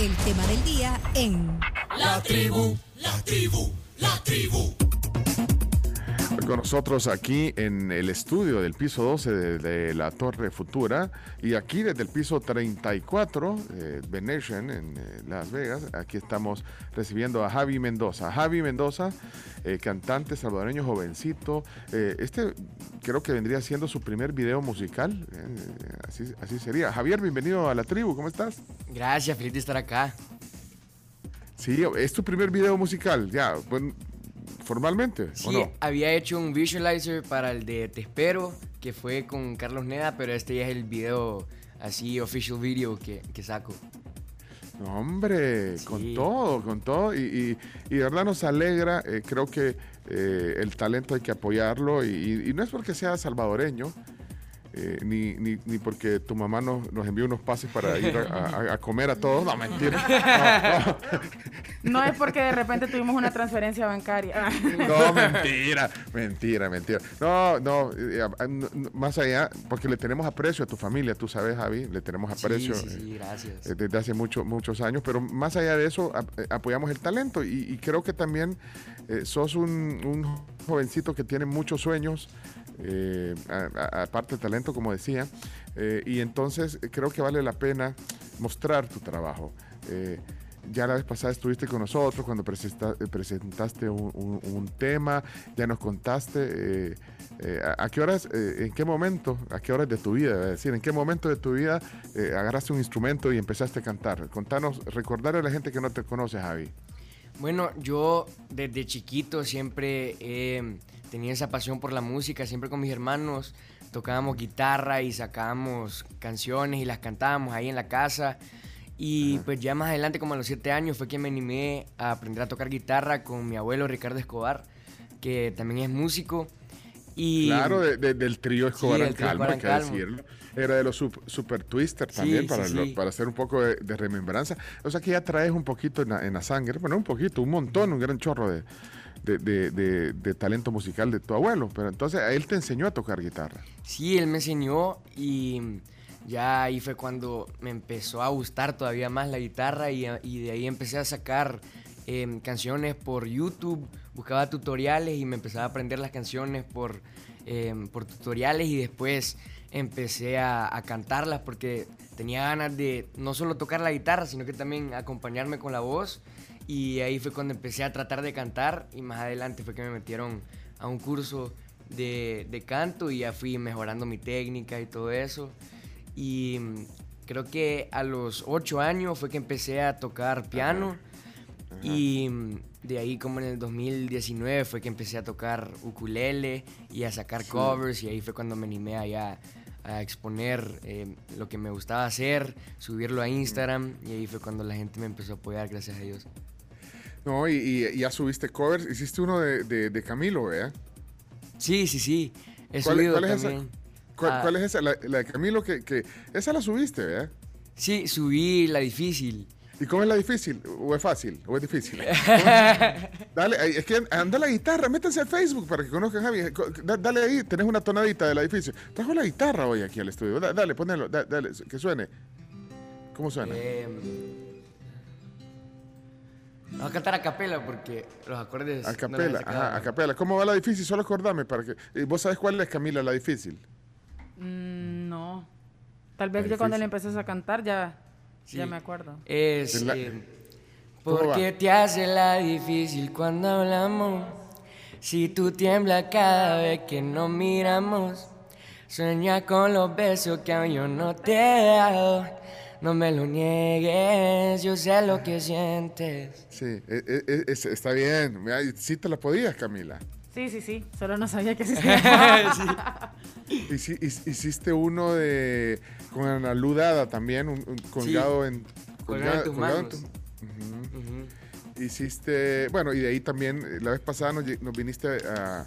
el tema del día en La tribu, la tribu, la tribu. Con nosotros aquí en el estudio del piso 12 de, de la Torre Futura y aquí desde el piso 34, eh, Venetian en eh, Las Vegas, aquí estamos recibiendo a Javi Mendoza. Javi Mendoza, eh, cantante salvadoreño jovencito. Eh, este creo que vendría siendo su primer video musical, así, así sería. Javier, bienvenido a la tribu, ¿cómo estás? Gracias, feliz de estar acá. Sí, es tu primer video musical, ya, bueno, formalmente, ¿o Sí, no? había hecho un visualizer para el de Te Espero, que fue con Carlos Neda, pero este ya es el video así, official video que, que saco. No, hombre, Sí. con todo, con todo. Y, y- y de verdad nos alegra. eh, creo que eh, el talento hay que apoyarlo. Y no es porque sea salvadoreño, eh, ni, ni- ni porque tu mamá nos, nos envió unos pases para ir a, a- a comer a todos. No, mentira. No es porque de repente tuvimos una transferencia bancaria. No, mentira, mentira, mentira. No, no, eh, no, no, más allá, porque le tenemos aprecio a tu familia, tú sabes, Javi, le tenemos aprecio. sí, sí, eh, sí, gracias. eh, desde hace mucho- muchos años, pero más allá de eso, ap- apoyamos el talento y, y creo que también eh, sos un, un jovencito que tiene muchos sueños, eh, aparte talento, como decía, eh, y entonces creo que vale la pena mostrar tu trabajo. Eh, ya la vez pasada estuviste con nosotros cuando eh, presentaste un, tema, ya nos contaste a, qué horas, en qué momento, a qué horas de tu vida, decir, en qué momento de tu vida agarraste un instrumento y empezaste a cantar. Contanos, recordarle a la gente que no te conoce, Javi. Bueno, yo desde chiquito siempre tenido esa pasión por la música, siempre con mis hermanos tocábamos guitarra y sacábamos canciones y las cantábamos ahí en la casa. Y pues ya más adelante, como a los siete años, fue que me animé a aprender a tocar guitarra con mi abuelo Ricardo Escobar, que también es músico. Y Claro, de- de- del trío Escobar al trío Calmo, hay que decirlo. Era de los sup- Super Twister Sí, también, sí, para, lo- sí. para hacer un poco de, de remembranza. O sea que ya traes un poquito en la, en la sangre, bueno, un poquito, un montón, un gran chorro de, de- de- de- de talento musical de tu abuelo. Pero entonces él te enseñó a tocar guitarra. Sí, él me enseñó y ya ahí fue cuando me empezó a gustar todavía más la guitarra y, y de ahí empecé a sacar em, canciones por YouTube, buscaba tutoriales y me empezaba a aprender las canciones por, em, por tutoriales y después empecé a, a cantarlas porque tenía ganas de no solo tocar la guitarra, sino que también acompañarme con la voz y ahí fue cuando empecé a tratar de cantar y más adelante fue que me metieron a un curso de, de canto y ya fui mejorando mi técnica y todo eso. Y mm, creo que a los ocho años fue que empecé a tocar piano y mm, de ahí como en el 2019 fue que empecé a tocar ukulele y a sacar covers y ahí fue cuando me animé allá a exponer eh, lo que me gustaba hacer, subirlo a Instagram y ahí fue cuando la gente me empezó a apoyar, gracias a Dios. No, y, y ya subiste covers, hiciste uno de, de- de Camilo, ¿verdad? Sí, sí, sí. He ¿Cuál- subido cuál es esa? también. ¿Cuál, Ah. cuál es esa? La, la de Camilo, que, que esa la subiste, ¿verdad? Sí, subí la difícil. ¿Y cómo es la difícil? ¿O es fácil? ¿O es difícil? dale, es que anda la guitarra, métanse al Facebook para que conozcan a Javi. Dale ahí, tenés una tonadita de la difícil. Trajo la guitarra hoy aquí al estudio. Da- Dale, ponelo, da- dale, que suene. ¿Cómo suena? Em, Vamos a cantar a capela porque los acordes. a no capela, sacado. ajá, a capela. ¿Cómo va la difícil? Solo acordame para que. ¿y ¿Vos sabés cuál es Camila la difícil? Mm, no. Tal vez yo cuando le empecés a cantar ya, Sí. ya me acuerdo. Es. La- em, ¿Cómo va? porque te hace la difícil cuando hablamos. Si tú tiemblas cada vez que nos miramos. Sueña con los besos que aún yo no te he dado. No me lo niegues, yo sé lo que sientes. Sí, e- e- e- es- está bien. Sí te la podías, Camila. Sí, sí, sí. Solo no sabía que se Hici- hic- Hiciste uno de con Ana Ludada también, un, un colgado en Colgado en tus colgado manos. tu-. Hiciste, bueno, y de ahí también la vez pasada nos, nos viniste a,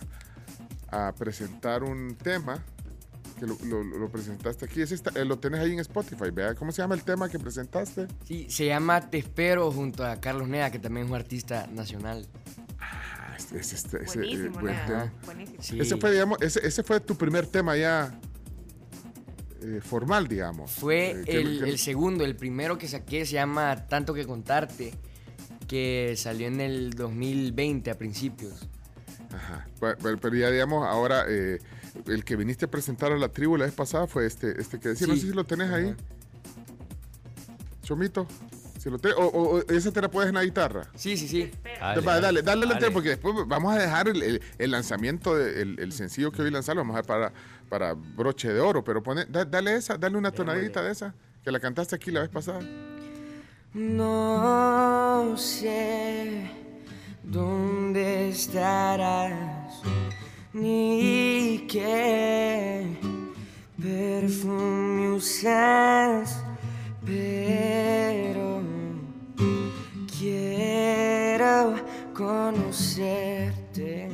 a presentar un tema que lo, lo- lo presentaste aquí. Ese está- eh, lo tenés ahí en Spotify, ¿verdad? ¿Cómo se llama el tema que presentaste? Sí, se llama Te Espero junto a Carlos Nea, que también es un artista nacional. Ah, ese, ese- ese- ese, eh, Buenísimo, buen nada. tema. Buenísimo. Sí. Ese fue, digamos, ese, ese fue tu primer tema ya eh, formal, digamos. Fue Eh, que- el, que- el segundo, el primero que saqué se llama Tanto que contarte, que salió en el 2020 a principios. Ajá. Pero, pero- pero ya digamos, ahora eh, el que viniste a presentar a la tribu la vez pasada fue este, este que decía, no sé si lo tenés ahí. Chomito. Si lo tenés, o, o- o esa te la puedes en la guitarra. Sí, sí, sí. Dale, dale, dale, la entera, porque después vamos a dejar el, el- el lanzamiento, de- el, el sencillo que hoy lanzaron, vamos a dejar para, para broche de oro, pero pone, da- dale esa, dale una tonadita de esa, que la cantaste aquí la vez pasada. No sé dónde estarás, ni qué perfume usas, pero quiero conocerte.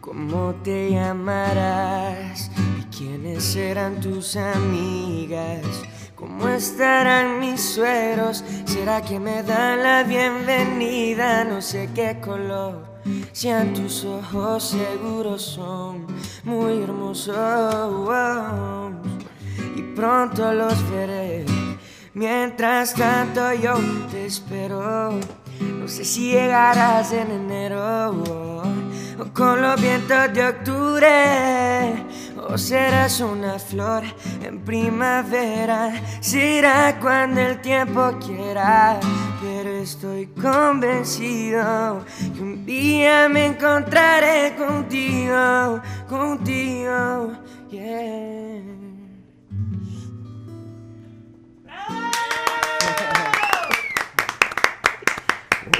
¿Cómo te llamarás? ¿Y quiénes serán tus amigas? ¿Cómo estarán mis sueros? ¿Será que me dan la bienvenida? No sé qué color sean tus ojos, seguros son muy hermosos. Y pronto los veré. Mientras tanto yo te espero. No sé si llegarás en enero o con los vientos de octubre. O serás una flor en primavera. Será cuando el tiempo quiera. Pero estoy convencido que un día me encontraré contigo, contigo. Yeah.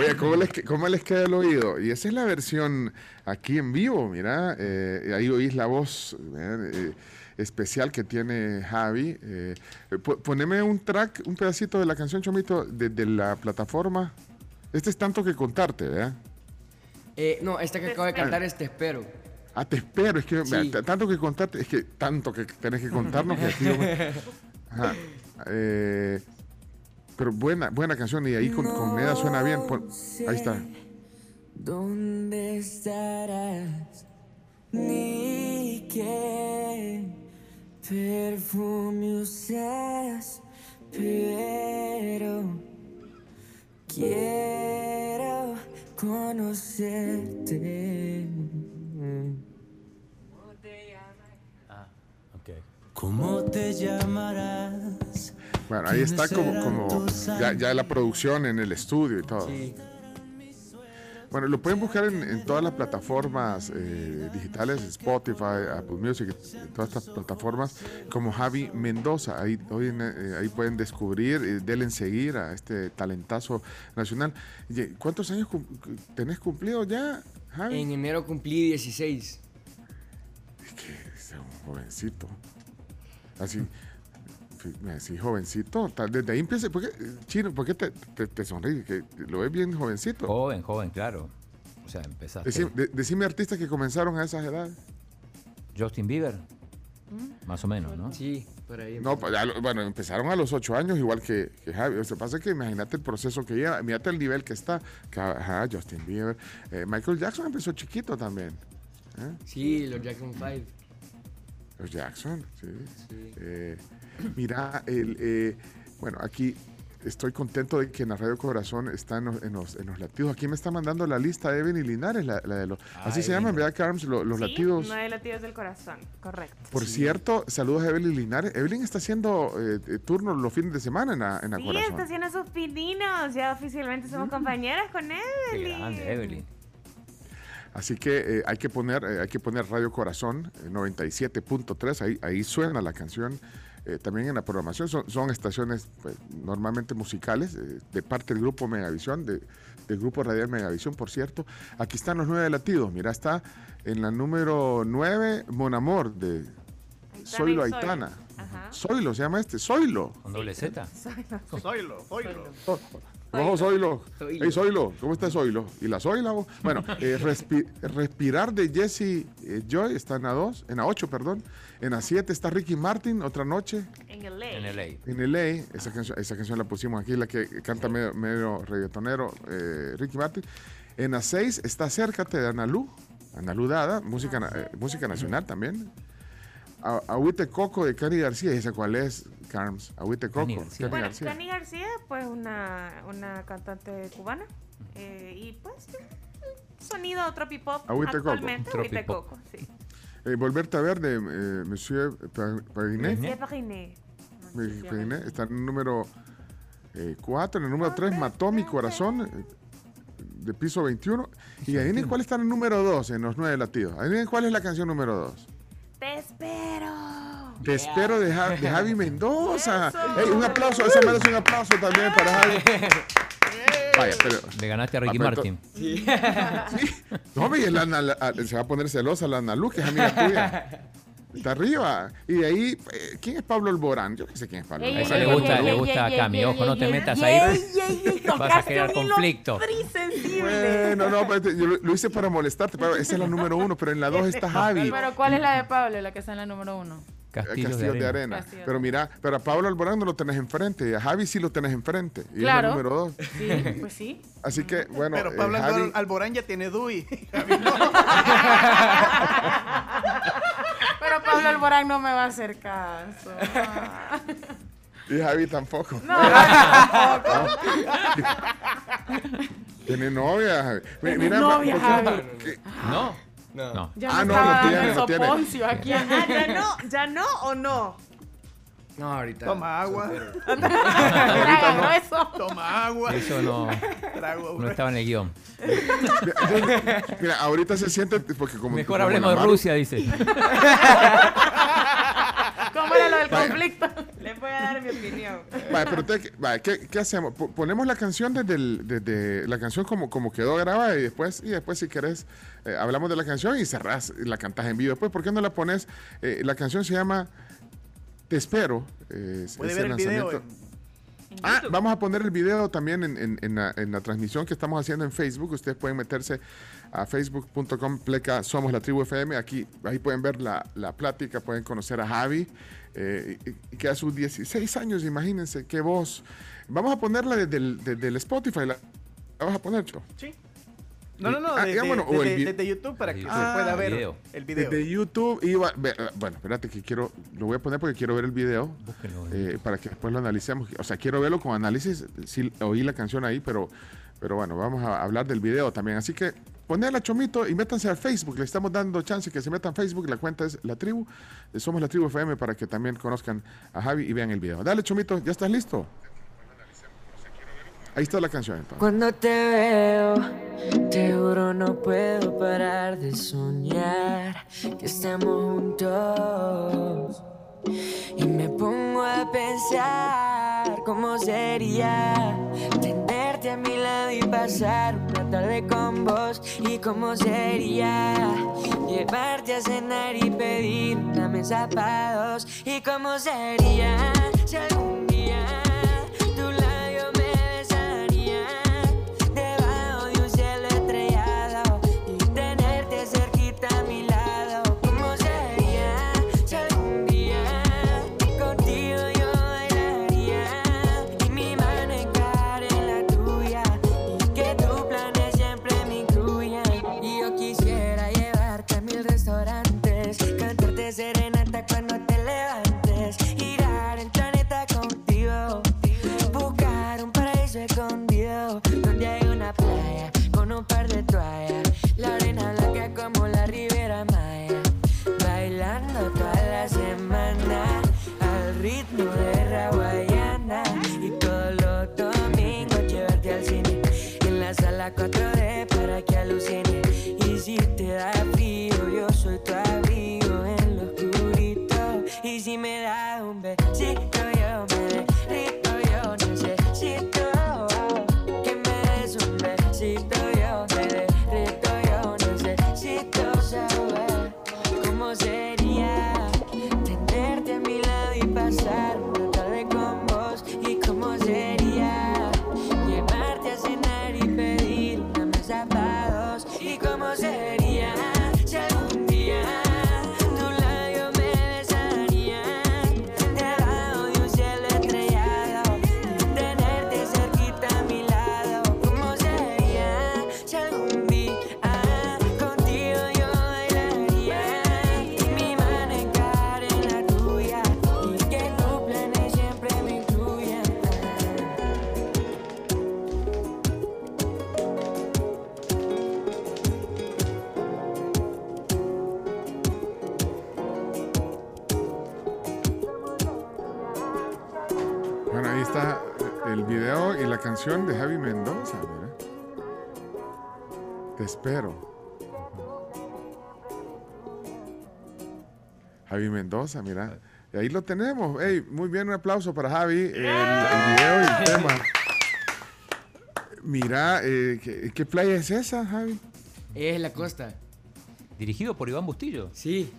Oye, ¿cómo les, ¿cómo les queda el oído? Y esa es la versión aquí en vivo, mira, eh, ahí oís la voz eh, especial que tiene Javi. Eh, po- poneme un track, un pedacito de la canción Chomito de, de la plataforma. Este es tanto que contarte, ¿verdad? Eh, no, esta que acabo de cantar es Te Espero. Ah, te espero, es que Sí. tanto que contarte, es que tanto que tenés que contarnos que aquí Ajá. Eh, pero buena, buena canción y ahí con, con Neda suena bien. Pon- ahí está. ¿Dónde estarás? Ni qué perfume usas, pero quiero conocerte. ¿Cómo te llamarás? Bueno, ahí está como, como ya, ya la producción en el estudio y todo. Sí. Bueno, lo pueden buscar en, en todas las plataformas eh, digitales, Spotify, Apple Music, todas estas plataformas, como Javi Mendoza. Ahí, hoy en, eh, ahí pueden descubrir, eh, denle en seguir a este talentazo nacional. Y, ¿Cuántos años cum- tenés cumplido ya, Javi? En enero cumplí 16. Es un jovencito. Así, fi- así jovencito. Tal, desde ahí empieza. ¿por qué, Chino, ¿por qué te, te, te sonríes? Que lo ves bien jovencito. Joven, joven, claro. O sea, empezaste. Decime, de- decime artistas que comenzaron a esas edades. Justin Bieber. Más o menos, ¿no? Sí, por ahí. No, pues, lo- bueno, empezaron a los ocho años, igual que, que Javi. O sea, pasa que imagínate el proceso que lleva, mírate el nivel que está. Que, ajá, Justin Bieber. Eh, Michael Jackson empezó chiquito también. ¿eh? Sí, los Jackson 5. Los Jackson, sí. Sí. Eh, mira, el, eh, bueno, aquí estoy contento de que en la Radio Corazón está en los, en los, en los latidos. Aquí me está mandando la lista Evelyn Linares, la, la de los, Ah, así se llaman, ¿verdad, Carms? Lo- Los, Sí, latidos. Nueve latidos del corazón, correcto. Por cierto, saludos a Evelyn Linares. Evelyn está haciendo eh, eh, turnos los fines de semana en la, en la Sí, Corazón. está haciendo sus pininos. Ya oficialmente somos compañeras con Qué Evelyn. grande, Evelyn. Así que eh, hay que poner eh, hay que poner Radio Corazón eh, 97.3, ahí, ahí suena la canción. eh, también en la programación son, son estaciones pues, normalmente musicales eh, de parte del grupo Megavisión, de- del grupo radial Megavisión, por cierto. Aquí están los nueve latidos. Mira, está en la número 9, Mon Amor, de Zoilo. Aitana. Ajá. Zoilo se llama este, Zoilo. Con doble Z. Ojo, Zoilo. Zoilo. Hey, Zoilo, ¿cómo está Zoilo? ¿Y la Zoila? Bueno, eh, respi- Respirar de Jesse eh, Joy está en la 2, en la 8, perdón. En la 7 está Ricky Martin, Otra Noche. En el En LA. En LA, esa canción, esa canción la pusimos aquí, la que canta medio, medio reggaetonero, eh, Ricky Martin. En la 6 está Acércate de Analú. Analudada, música, na- eh, música nacional también. Agüite Coco de Cani García, ¿esa cuál es, Carms? Agüite Coco, Cani Cani García. Bueno, García. Cani García, pues una, una cantante cubana. eh, y pues sonido tropipop Agüite Coco. actualmente. Agüite Tropipop. Coco, sí. Eh, Volverte a ver de eh, Monsieur Pa- Parinet. Sí, Pariné. Me- Parinet, Está en el número 4, en el número 3, Mató mi corazón, eh, de piso 21. Y adivinen cuál está en el número 2 en los 9 latidos. Adivinen cuál es la canción número 2. Te espero. Te espero de, Ja- de Javi Mendoza. Eso. Un aplauso, esa merece un aplauso también para Javi. Vaya, pero. Le ganaste a Ricky Ah, pero Martin. Sí. No, la- se va a poner celosa la Ana Lu, que es amiga tuya. Está arriba. Y de ahí, eh, ¿quién es Pablo Alborán? Yo que sé quién es Pablo Alborán. le ey, gusta, le gusta a Cami. Ojo, no te metas ahí. Vas a crear conflicto. Bueno, no, pero este, yo lo, hice para molestarte. pero esa es la número uno, pero en la dos está Javi. Pero ¿cuál es la de Pablo, la que está en la número uno? Castillos, Castillos de arena. Castillos Pero mira, pero a Pablo Alborán no lo tenés enfrente. Y a Javi sí lo tenés enfrente. Y Claro. es la número dos. Sí, pues sí. Así que, bueno, Pero eh, Pablo Javi- Albor- Alborán ya tiene DUI. Pero Pablo Alborán no me va a hacer caso. Ah. y Javi tampoco. No, tampoco. Tiene novia, Javi. Mi- Tiene Mira, novia, ¿por qué- Javi. qué- No, No. no. Ya Ah, no, estaba no dando tiene, el no tiene. soponcio aquí. Ah, ya no, ya no o no. No, ahorita. Toma agua. grueso. Toma agua. Eso no, Trago. no estaba en el guion. Mira, ahorita se siente porque como Mejor como hablemos de Rusia, dice. ¿Cómo era lo del conflicto? Les voy a dar mi opinión. Vale, pero te- vale, ¿qué, qué hacemos? Po- Ponemos la canción desde, el- desde la canción como, como quedó grabada y después, y después si querés, eh, hablamos de la canción y cerrás y la cantás en vivo. Después, ¿por qué no la pones? Eh, la canción se llama Te espero. eh, Puede es ver el video. lanzamiento. Ah, vamos a poner el video también en, la, en la transmisión que estamos haciendo en Facebook. Ustedes pueden meterse a facebook.com pleca Somos la Tribu FM. Aquí, ahí pueden ver la, la plática, pueden conocer a Javi, eh, que a sus 16 años, imagínense qué voz. Vamos a ponerla desde el, desde el Spotify. ¿La, la vas a poner, Cho? Sí. No, no, no. Ah, Desde, ya, bueno, o el desde- YouTube para que Ah, se pueda ver video. el video. Desde YouTube. Ve- bueno, espérate que quiero, lo voy a poner porque quiero ver el video. Eh, para que después lo analicemos. O sea, quiero verlo con análisis. Sí, oí la canción ahí, pero, pero bueno, vamos a hablar del video también. Así que ponedla Chomito y métanse al Facebook. Le estamos dando chance que se metan a Facebook. La cuenta es La Tribu. Somos La Tribu FM para que también conozcan a Javi y vean el video. Dale, Chomito, ¿ya estás listo? Ahí está la canción. Cuando te veo, te juro no puedo parar de soñar que estamos juntos. Y me pongo a pensar cómo sería tenerte a mi lado y pasar una tarde con vos. Y cómo sería llevarte a cenar y pedir una mesa para dos. Y cómo sería si algún paraíso escondido donde hay una playa con un par de toallas, la arena blanca como la Ribera Maya, bailando toda la semana al ritmo de Rawayana y todos los domingos llevarte al cine. En la sala 4D para que alucine espero. Javi Mendoza, mira. Y ahí lo tenemos. Ey, muy bien, un aplauso para Javi. El, el video y el tema. Mira, eh, ¿qué, qué playa es esa, Javi? Es la costa. Dirigido por Iván Bustillo. Sí,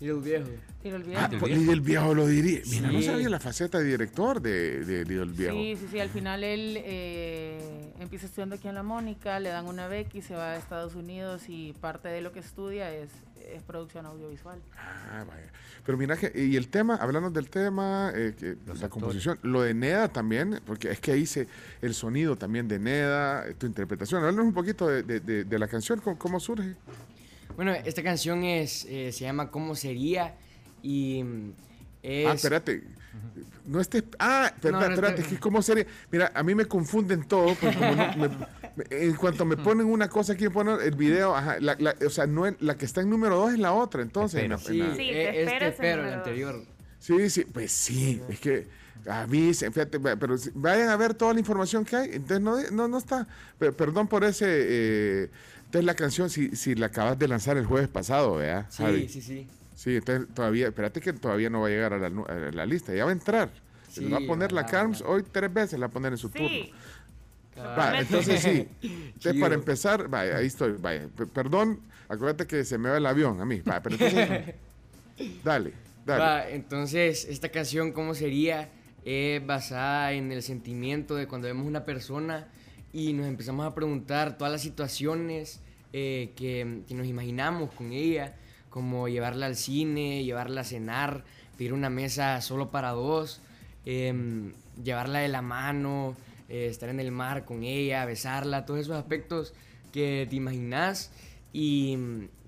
Little Viejo. El Ah, viejo. pues, y el viejo lo diría. Mira, no sabía la faceta de director de, de, el viejo. Sí, sí, sí. Al final él eh, empieza estudiando aquí en La Mónica, le dan una beca y se va a Estados Unidos y parte de lo que estudia es, es producción audiovisual. Ah, vaya. Pero mira que, y el tema, hablando del tema, eh, que- la actores. composición, lo de Neda también, porque es que ahí se, el sonido también de Neda, tu interpretación. Háblanos un poquito de, de- de- de la canción, ¿cómo, cómo surge? Bueno, esta canción es, eh, se llama ¿Cómo sería? Y mm, es... Ah, espérate. No estés. Ah, espérate, No, no, espérate, que ¿cómo sería? Mira, a mí me confunden todo, porque como no- me- en cuanto me ponen una cosa aquí, me ponen el video, ajá, la, la- o sea, no es- la que está en número dos es la otra, entonces. en la- Espero. en Sí, la- Sí, te es esperas Te en espero, el anterior. Sí, sí, pues sí, es que avisen, fíjate, va- pero si- vayan a ver toda la información que hay, entonces no, no, no está, Pe- perdón por ese, eh, entonces la canción, si, si la acabas de lanzar el jueves pasado, ¿verdad? Sí, Javi? sí, sí. Sí, entonces todavía, espérate que todavía no va a llegar a la, a la lista, ya va a entrar. Se le va a Sí, poner la CARMS hoy tres veces, la va a poner en su turno. Sí. Va, entonces sí. Entonces, para empezar, vaya, ahí estoy, vaya. P- Perdón, acuérdate que se me va el avión a mí. Va, pero entonces, dale, dale. Va, entonces, esta canción, ¿cómo sería? Es basada en el sentimiento de cuando vemos una persona y nos empezamos a preguntar todas las situaciones eh, que, que nos imaginamos con ella, como llevarla al cine, llevarla a cenar, pedir una mesa solo para dos, em, llevarla de la mano, eh, estar en el mar con ella, besarla, todos esos aspectos que te imaginas y,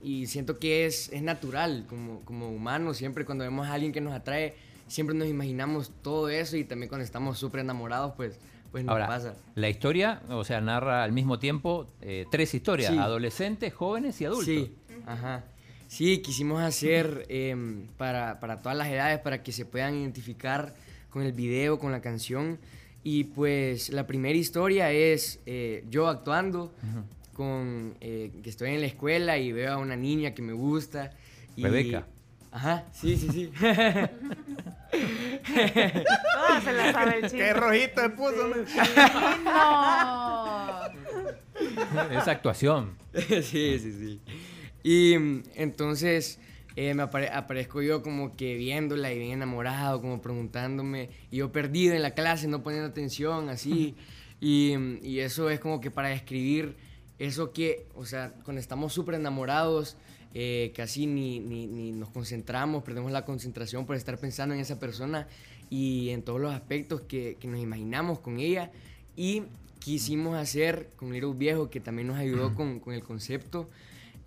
y siento que es, es natural como, como humanos, siempre cuando vemos a alguien que nos atrae, siempre nos imaginamos todo eso y también cuando estamos súper enamorados, pues, pues nos Ahora, pasa. la historia, o sea, narra al mismo tiempo eh, tres historias, Sí. adolescentes, jóvenes y adultos. Sí, ajá. Sí, quisimos hacer em, para, para todas las edades, para que se puedan identificar con el video, con la canción. Y pues la primera historia es eh, yo actuando, con que estoy en la escuela y veo a una niña que me gusta. Y, Rebeca. Ajá, sí, sí, sí. Toda se la sabe el Qué chiste. rojito se puso. ¿no? No. Esa actuación. sí, sí, sí. Y entonces eh, me apare- aparezco yo como que viéndola y bien enamorado, como preguntándome, y yo perdido en la clase, no poniendo atención, así. y, y eso es como que para describir eso que, o sea, cuando estamos súper enamorados, eh, casi ni, ni, ni nos concentramos, perdemos la concentración por estar pensando en esa persona y en todos los aspectos que, que nos imaginamos con ella. Y quisimos hacer con Little Viejo, que también nos ayudó con, con el concepto,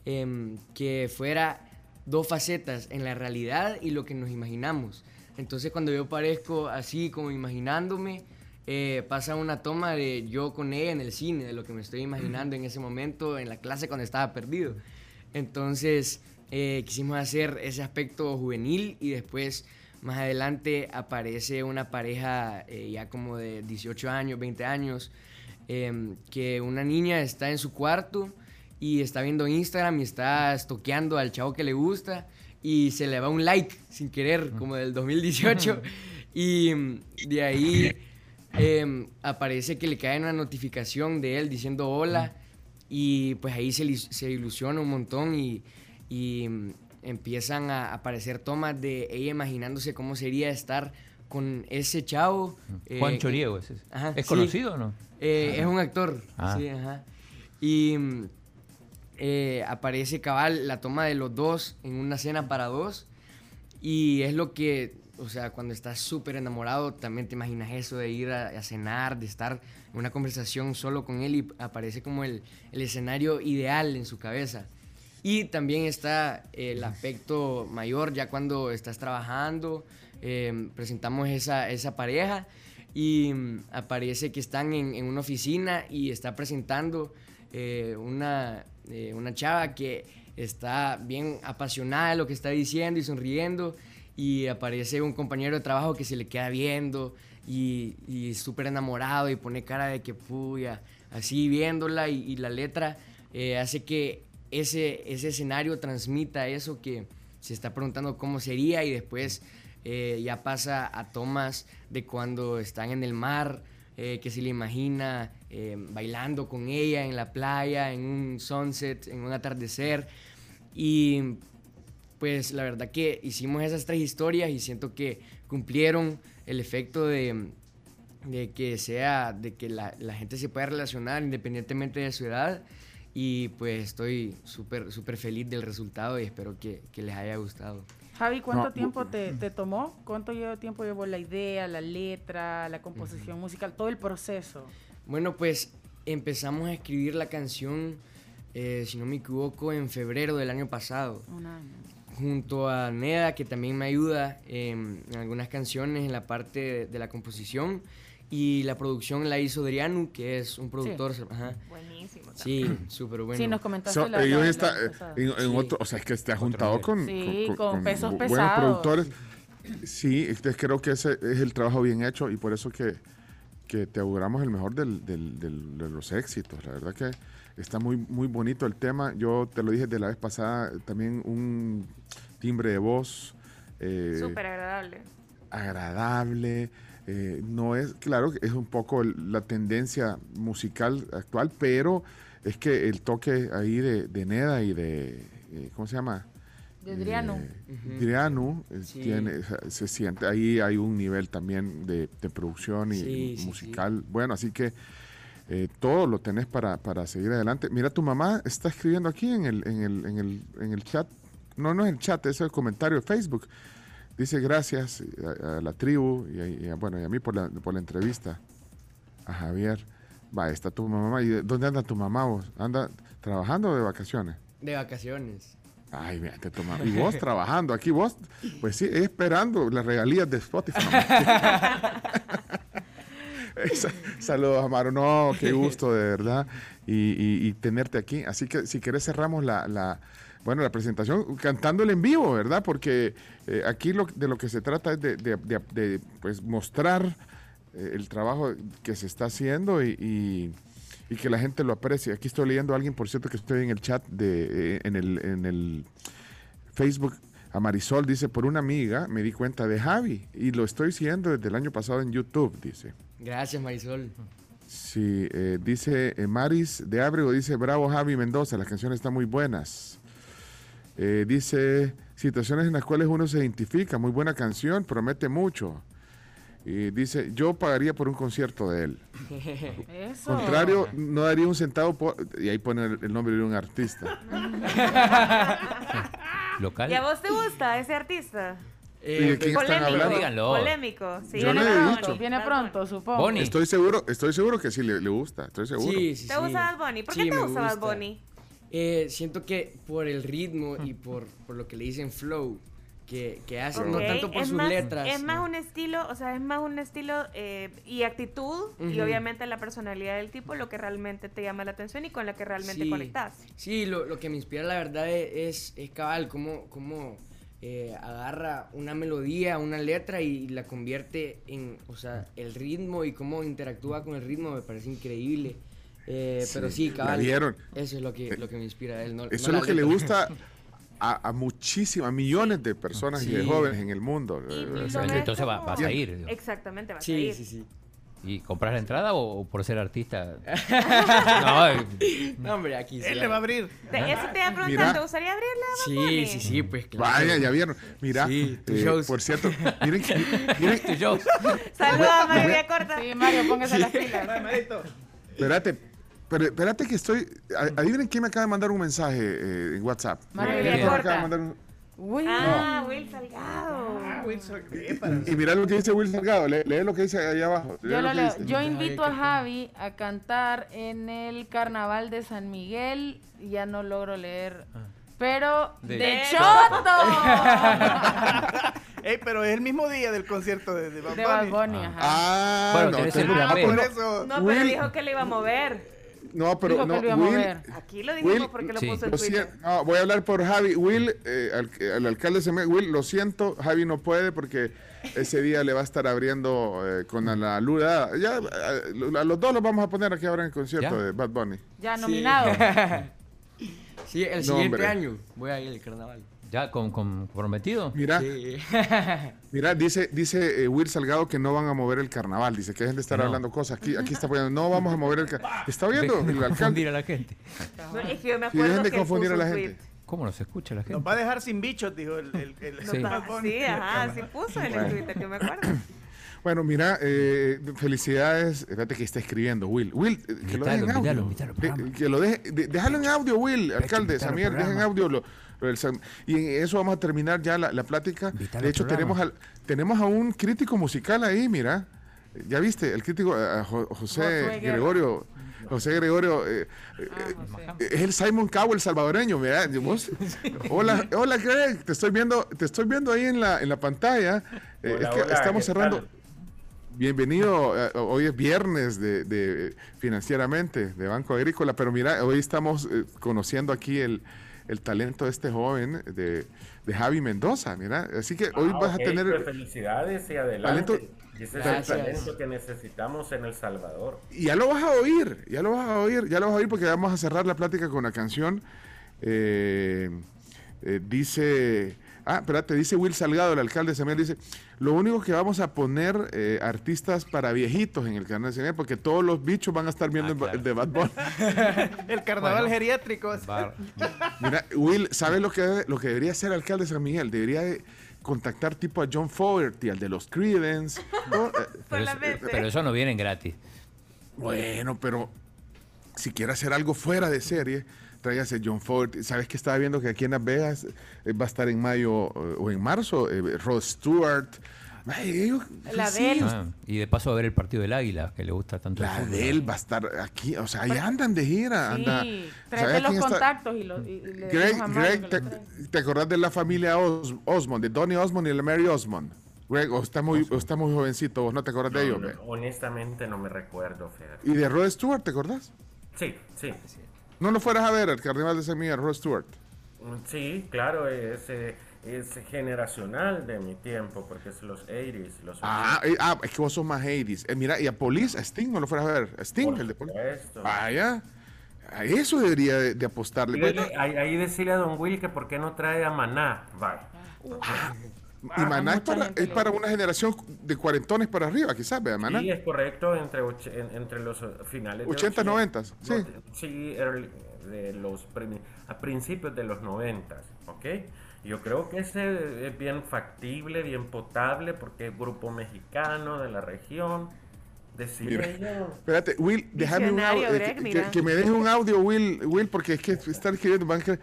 em, que fuera dos facetas en la realidad y lo que nos imaginamos. Entonces cuando yo parezco así como imaginándome, eh, pasa una toma de yo con ella en el cine, de lo que me estoy imaginando en ese momento, en la clase cuando estaba perdido. Entonces eh, quisimos hacer ese aspecto juvenil y después más adelante aparece una pareja eh, ya como de 18 años, 20 años, em, que una niña está en su cuarto y está viendo Instagram y está estoqueando al chavo que le gusta y se le va un like sin querer, como del 2018. y mm, de ahí em, aparece que le cae una notificación de él diciendo hola y pues ahí se, se ilusiona un montón y, y, mm, empiezan a aparecer tomas de ella imaginándose cómo sería estar con ese chavo. eh, Juan Choriego, ¿es, ese? Ajá, ¿Es sí. conocido o no? Eh, es un actor. Ah. Sí, ajá. Y mm, eh, aparece cabal la toma de los dos en una cena para dos. Y es lo que, o sea, cuando estás súper enamorado, también te imaginas eso de ir a, a cenar, de estar en una conversación solo con él y aparece como el, el escenario ideal en su cabeza. Y también está el aspecto mayor, ya cuando estás trabajando, eh, presentamos esa, esa pareja y mm, aparece que están en, en una oficina y está presentando eh, una, una chava que está bien apasionada de lo que está diciendo y sonriendo y aparece un compañero de trabajo que se le queda viendo y, y súper enamorado y pone cara de que puya, así viéndola y, y la letra eh, hace que ese, ese escenario transmita eso que se está preguntando cómo sería y después eh, ya pasa a tomas de cuando están en el mar, eh, que se le imagina eh, bailando con ella en la playa, en un sunset, en un atardecer. Y pues la verdad que hicimos esas tres historias y siento que cumplieron el efecto de, de que sea, de que la, la gente se pueda relacionar independientemente de su edad. Y pues estoy súper, súper feliz del resultado y espero que, que les haya gustado. Javi, ¿cuánto No, tiempo te, te tomó? ¿Cuánto tiempo llevó la idea, la letra, la composición musical, todo el proceso? Bueno, pues empezamos a escribir la canción, eh, si no me equivoco, en febrero del año pasado. Un año. junto a Neda, que también me ayuda em, en algunas canciones en la parte de, de la composición. Y la producción la hizo Adriano, que es un productor. ajá. Buenísimo. Sí, súper bueno. Sí, nos comentaste So, la, ellos la- la está, vez eh, en, en Sí. otro, o sea, es que te ha juntado con, Sí, con pesos bu- pesados. buenos productores. Sí, creo que ese es el trabajo bien hecho y por eso que, que te auguramos el mejor del, del- del- de los éxitos. La verdad que está muy, muy bonito el tema. Yo te lo dije de la vez pasada, también un timbre de voz. eh, Súper agradable. agradable. eh, no es, claro, que es un poco la tendencia musical actual, pero es que el toque ahí de, de Neda y de, eh, ¿cómo se llama? De Adriano. Eh, eh, Sí. tiene, se siente, ahí hay un nivel también de, de producción y Sí, sí, musical. Bueno, así que eh, todo lo tenés para, para seguir adelante. Mira, tu mamá está escribiendo aquí en el, en el, en el, en el chat. No, no es el chat, es el comentario de Facebook. Dice gracias a, a la tribu y a, y a- bueno, y a mí por la, por la entrevista. A Javier. Va, está tu mamá. ¿Y dónde anda tu mamá vos? ¿Anda trabajando o de vacaciones? De vacaciones. Ay, mira, te toma. Y vos trabajando aquí, vos, pues sí, esperando las regalías de Spotify. Sa- Saludos, Amaro. No, qué gusto, de verdad. Y, tenerte aquí. Así que si querés cerramos la, la- bueno, la presentación cantándole en vivo, ¿verdad? Porque eh, aquí lo, de lo que se trata es de, pues, mostrar eh, el trabajo que se está haciendo y- y que la gente lo aprecie. Aquí estoy leyendo a alguien, por cierto, que estoy en el chat de eh, en el, en el Facebook. A Marisol dice, por una amiga me di cuenta de Javi y lo estoy siguiendo desde el año pasado en YouTube, dice. Gracias, Marisol. Sí, eh, dice eh, Maris de Ábrego, dice, bravo Javi Mendoza, las canciones están muy buenas. Eh, dice, situaciones en las cuales uno se identifica, muy buena canción, promete mucho. Y dice, yo pagaría por un concierto de él. Eso. Contrario, no daría un centavo por... Y ahí pone el, el nombre de un artista. ¿Local? ¿Y a vos te gusta ese artista? ¿Y de quién están Polémico. hablando? Díganlo. Polémico. Sí, Yo Bad no he Bunny, dicho. Viene pronto, supongo. Bonnie. Estoy seguro, estoy seguro que sí le, le gusta, estoy seguro. Sí, sí, ¿Te sí. gusta Bad Bunny? ¿Por qué Sí, te me gusta Bad gusta. Bunny? Eh, siento que por el ritmo y por, por lo que le dicen flow que, que hace, no Ok, tanto por es sus más, letras. Es más ¿no? un estilo, o sea, es más un estilo eh, y actitud y Ujú. obviamente la personalidad del tipo lo que realmente te llama la atención y con la que realmente Sí. conectas. Sí, lo, lo que me inspira la verdad e- es, es, cabal, cómo, cómo eh, agarra una melodía, una letra y la convierte en, o sea, el ritmo y cómo interactúa con el ritmo me parece increíble. Eh, pero sí, cabal. vieron. Eso es lo que, lo que me inspira a él. No, Eso no es lo que le letra. gusta a, a muchísimas, a millones de personas y de Sí. jóvenes en el mundo. Y Eh, o sea, entonces va- vas a ir, digo. Exactamente, vas a Sí, ir. sí, sí. ¿Y compras la entrada o, o por ser artista? no, eh, No, hombre, aquí se Él le va a abrir. Te- eso te iba a preguntar, Mira. ¿te gustaría abrirla a Sí, sí, sí, pues claro. Vaya, ya vieron. Mira, Sí, tus eh, shows. por cierto, miren, que- miren, tu show. Saludos a María Corta. Sí, Mario, póngase las pilas. Espérate, pero espérate que estoy, adivinen quién me acaba de mandar un mensaje eh, en WhatsApp. María ¿Quién me acaba de mandar un- Ah, Will Salgado. Ah, Wilson, ¿qué para? Y mira lo que dice Will Salgado, lee, lee lo que dice ahí abajo. lee Yo, lo leo. dice. Yo invito a Javi a cantar en el carnaval de San Miguel. y Ya no logro leer. Pero de, De- Choto. Ey, pero es el mismo día del concierto de, de Bad de Bad Bunny. Bunny, ajá. Ah, Bueno, no, plan ah, Por no. eso. No, pero Will. dijo que le iba a mover. No, pero Dijo que no, lo iba a Will, mover. Aquí lo dijimos Will, porque lo sí. puso en Twitter. no, voy a hablar por Javi. Will, eh, al, al alcalde se me. Will, lo siento, Javi no puede porque ese día le va a estar abriendo eh, con la luna. Ya, eh, a los dos los vamos a poner aquí ahora en el concierto ¿Ya? de Bad Bunny. Ya nominado. Sí, el No, siguiente hombre. año voy a ir al carnaval. ¿Ya con, con comprometido? Mira, Sí. mira, dice, dice eh, Will Salgado que no van a mover el carnaval. Dice que dejen de estar No. hablando cosas. Aquí, aquí está poniendo, no vamos a mover el carnaval. ¿Está de el alcalde? confundir a la gente. No, es que yo me acuerdo dejen de que confundir a la gente. tweet. ¿Cómo nos escucha la gente? Nos va a dejar sin bichos, dijo el, el, el- Sí. Bunny. Sí, ajá, sí puso en el Twitter, yo me acuerdo. Bueno, mira, eh, felicidades. Espérate que está escribiendo Will. Will, eh, que lo deje en audio. De- que lo deje, de- déjalo en audio, Will, alcalde, Samir, deja en audio lo, Y en eso vamos a terminar ya la, la plática. De hecho, tenemos, al, tenemos a un crítico musical ahí, mira. Ya viste, el crítico a Jo- José. Gregorio. José Gregorio eh, eh, Ah, es el Simon Cowell salvadoreño, mira. vos- Hola, hola, Greg, te estoy viendo, te estoy viendo ahí en la, en la pantalla. Eh, Hola, es que hola, estamos ¿qué cerrando. tal? Bienvenido, eh, hoy es viernes de, de financieramente de Banco Agrícola, pero mira, hoy estamos eh, conociendo aquí el, el talento de este joven, de, de Javi Mendoza, mira, así que hoy Ah, vas a tener... pues felicidades y adelante. talento- Y ese Gracias. es el talento que necesitamos en El Salvador. Y ya lo vas a oír, ya lo vas a oír, ya lo vas a oír porque vamos a cerrar la plática con la canción. Eh, eh, dice, ah, espérate, dice Will Salgado, el alcalde de Samuel, dice, lo único que vamos a poner eh, artistas para viejitos en el canal de Samuel, porque todos los bichos van a estar viendo Ah, el claro. el de Bad Bunny. El carnaval Bueno. geriátrico. Mira, Will, ¿sabes lo que, lo que debería hacer el alcalde de San Miguel? Debería de contactar tipo a John Fogerty, al de los Creedence. ¿no? Eh, pero, eso, mente. pero eso no vienen gratis. Bueno, pero si quiere hacer algo fuera de serie, tráigase John Ford. ¿Sabes que estaba viendo que aquí en Las Vegas eh, va a estar en mayo eh, o en marzo? eh, Rod Stewart. Ay, La sí, de él. Ah, y de paso a ver el partido del Águila, que le gusta tanto. La fútbol. de él va a estar aquí. O sea, ahí andan de gira. Sí, ¿Sabes tráete los está? contactos y, lo, y- y le Greg, a Greg, te, te acordás de la familia Os- Osmond, de Donny Osmond y de Mary Osmond? Greg, o está muy, o está muy jovencito, vos no te acordás de ellos. No, honestamente no me recuerdo, Fer. ¿Y de Rod Stewart te acordás? Sí, sí. No lo fueras a ver al Carnaval de Semilla, Rod Stewart. Sí, claro, es, eh, es generacional de mi tiempo, porque es los 80s, los Ah, eh, ah, es que vos sos más 80s. Eh, mira, y a Police, a Sting no lo fueras a ver. A Sting, Por el de Police. Vaya. A eso debería de, de apostarle. Dígale, ahí, ahí decirle a Don Will que por qué no trae a Maná. Va. Y Maná es para, es para una generación de cuarentones para arriba, quizás, vea, Maná. Sí, es correcto, entre, en- entre los eh, finales de 80, los- 90, sí. no, sí, early- de los a principios de los 90, ¿ok? Yo creo que ese es bien factible, bien potable, porque es grupo mexicano de la región. Decirle yo. Espérate, Will, déjame un audio. eh, Greg, que, que- me deje un audio, Will, Will, porque es que está escribiendo. van que-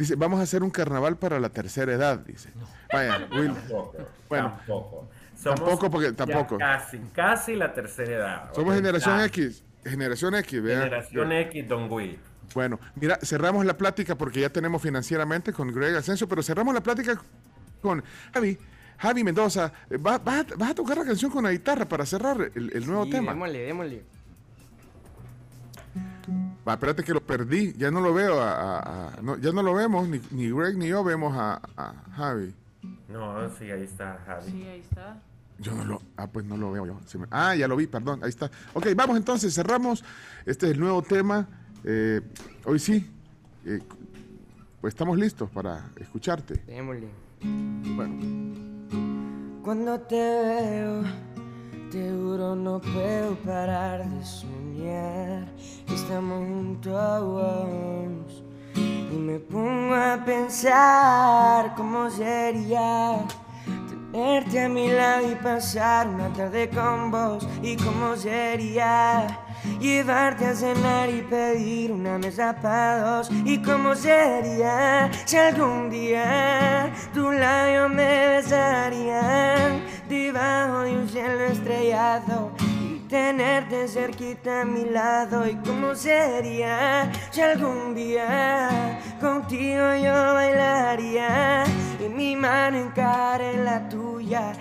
dice, vamos a hacer un carnaval para la tercera edad, dice. Vaya, Will. Tampoco, Bueno, tampoco. tampoco porque- tampoco. Casi, casi la tercera edad. Somos generación Ya. X. Generación X, vea. Generación X, Don Will. Bueno, mira, cerramos la plática porque ya tenemos financieramente con Greg Asensio, pero cerramos la plática con Javi. Javi Mendoza, eh, va- vas, a, vas a tocar la canción con la guitarra para cerrar el, el nuevo Sí, tema. Démosle, démosle. Va, espérate que lo perdí, ya no lo veo, a, a- a- no, ya no lo vemos, ni, ni Greg ni yo vemos a, a Javi. No, sí, ahí está Javi. Sí, ahí está. Yo no lo, ah, pues no lo veo yo. Ah, ya lo vi, perdón, ahí está. Ok, vamos entonces, cerramos. Este es el nuevo tema. Eh, hoy sí, eh, pues estamos listos para escucharte. Démosle. Bueno. Cuando te veo, te juro no puedo parar de soñar estamos juntos. Y me pongo a pensar cómo sería tenerte a mi lado y pasar una tarde con vos. Y cómo sería llevarte a cenar y pedir una mesa para dos. Y cómo sería si algún día tu labio me besarían debajo de un cielo estrellado. y Tenerte cerquita a mi lado y cómo sería si algún día contigo yo bailaría y mi mano encara en la tuya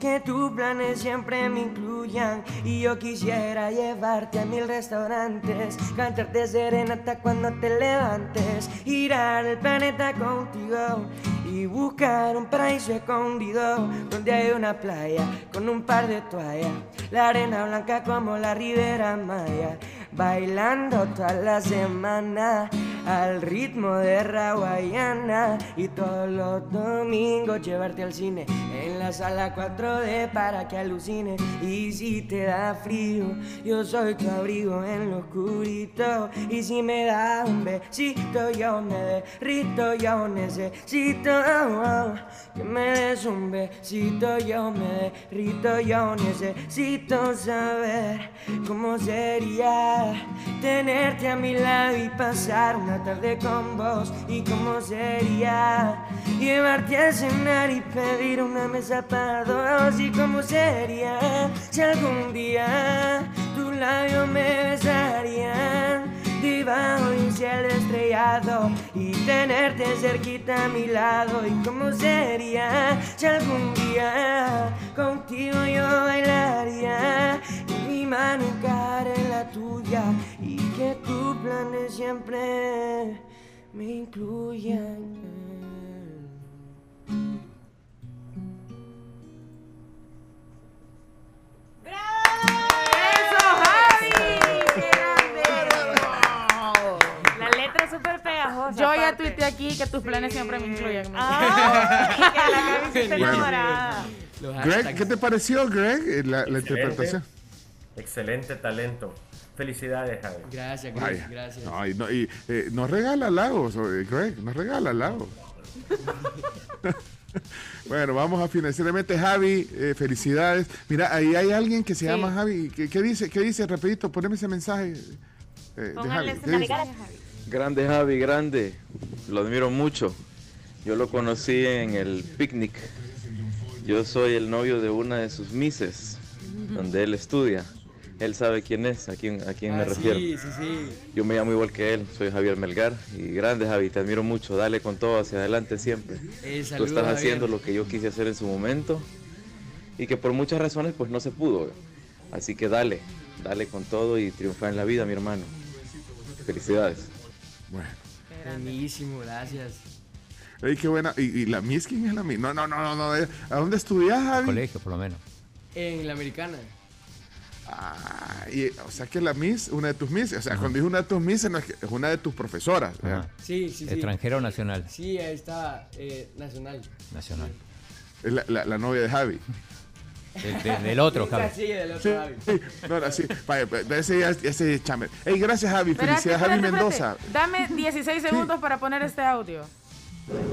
que tus planes siempre me incluyan. Y yo quisiera llevarte a mil restaurantes, cantarte serenata cuando te levantes, girar el planeta contigo y buscar un paraíso escondido donde hay una playa con un par de toallas, la arena blanca como la ribera maya, bailando toda la semana al ritmo de Rawayana y todos los domingos llevarte al cine en la sala 4D para que alucine. Y si te da frío yo soy tu abrigo en lo oscurito. Y si me da un besito yo me derrito yo necesito oh, que me des un besito yo me derrito yo necesito saber cómo sería tenerte a mi lado y pasar una tarde con vos. Y cómo sería llevarte a cenar y pedir una mesa para dos y cómo sería si algún día tu labio me besaría debajo de un cielo estrellado y tenerte cerquita a mi lado y cómo sería si algún día contigo yo bailaría y mano en la tuya y que tus planes siempre me incluyan. ¡Eso, Javi! ¡Qué grande! La letra es súper pegajosa. Yo ya tuiteé aquí que tus planes siempre me incluyen. Ah, que la Greg. ¿qué te pareció, Greg, la, la interpretación? Excelente talento. Felicidades, Javi. Gracias, Greg, gracias. No, y, no- y, eh, nos regala halagos, eh, Greg, nos regala halagos. bueno, vamos a financieramente. Javi, eh, felicidades. Mira, ahí hay alguien que se Sí. llama Javi. ¿Qué, qué dice? ¿Qué dice? Rapidito, poneme ese mensaje eh, de Javi. Grande Javi, grande. Lo admiro mucho. Yo lo conocí en el picnic. Yo soy el novio de una de sus mises, donde él estudia. Él sabe quién es, a quién, a quién me Ah, refiero. Sí, sí, sí. Yo me llamo igual que él, soy Javier Melgar. Y grande Javi, te admiro mucho. Dale con todo hacia adelante siempre. Eh, Tú saludos, estás Javier. haciendo lo que yo quise hacer en su momento y que por muchas razones pues no se pudo. Así que dale, dale con todo y triunfa en la vida, mi hermano. Felicidades. Bueno. Buenísimo, gracias. Ey, qué buena. ¿Y, y la Miss quién es la Miss? No, no, no, no. no, eh, ¿A dónde estudias, Javi? Colegio, por lo menos. En la americana. Ah, y, o sea que la Miss, una de tus Miss, o sea, cuando dijo una de tus Miss, es, una de tus profesoras. Ajá. ¿verdad? Sí, sí, sí. ¿Extranjero o nacional? Sí, ahí está, eh, nacional. Nacional. Es la, la- la novia de Javi. Del, del- del otro, Sí, Javi. Sí, del otro Sí, Javi. sí, no, no, sí. Vaya, ese, ese es chame. Ey, gracias, Javi. Espérate, Felicidades, Javi espérate, Mendoza. Dame 16 segundos para poner este audio.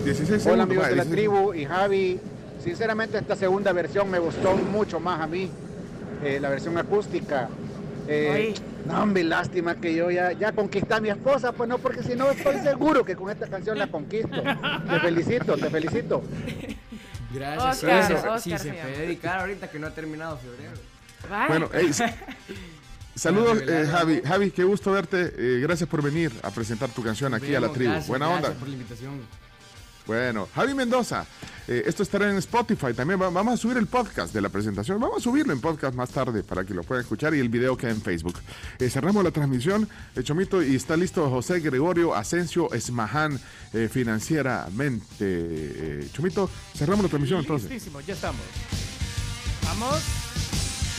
16 segundos. Hola amigos de la 16 tribu y Javi. Sinceramente esta segunda versión me gustó mucho más a mí. Eh, la versión acústica. Eh, no, hombre, lástima que yo ya, ya conquisté a mi esposa, pues no, porque si no estoy seguro que con esta canción la conquisto. Te felicito, te felicito. Gracias. Oscar, sí, se, Oscar sí, se se puede llama. dedicar ahorita que no ha terminado febrero. Bueno, s- saludos, eh, Javi. Javi, qué gusto verte. Eh, gracias por venir a presentar tu canción aquí a la tribu. gracias, Buena gracias onda. por la invitación. Bueno, Javi Mendoza, eh, esto estará en Spotify. También va- vamos a subir el podcast de la presentación. Vamos a subirlo en podcast más tarde para que lo puedan escuchar y el video queda en Facebook. Eh, cerramos la transmisión, eh, Chomito, y está listo José Gregorio Asensio Esmaján eh, financieramente. Chomito, cerramos la transmisión entonces. Listísimo, ya estamos. Vamos.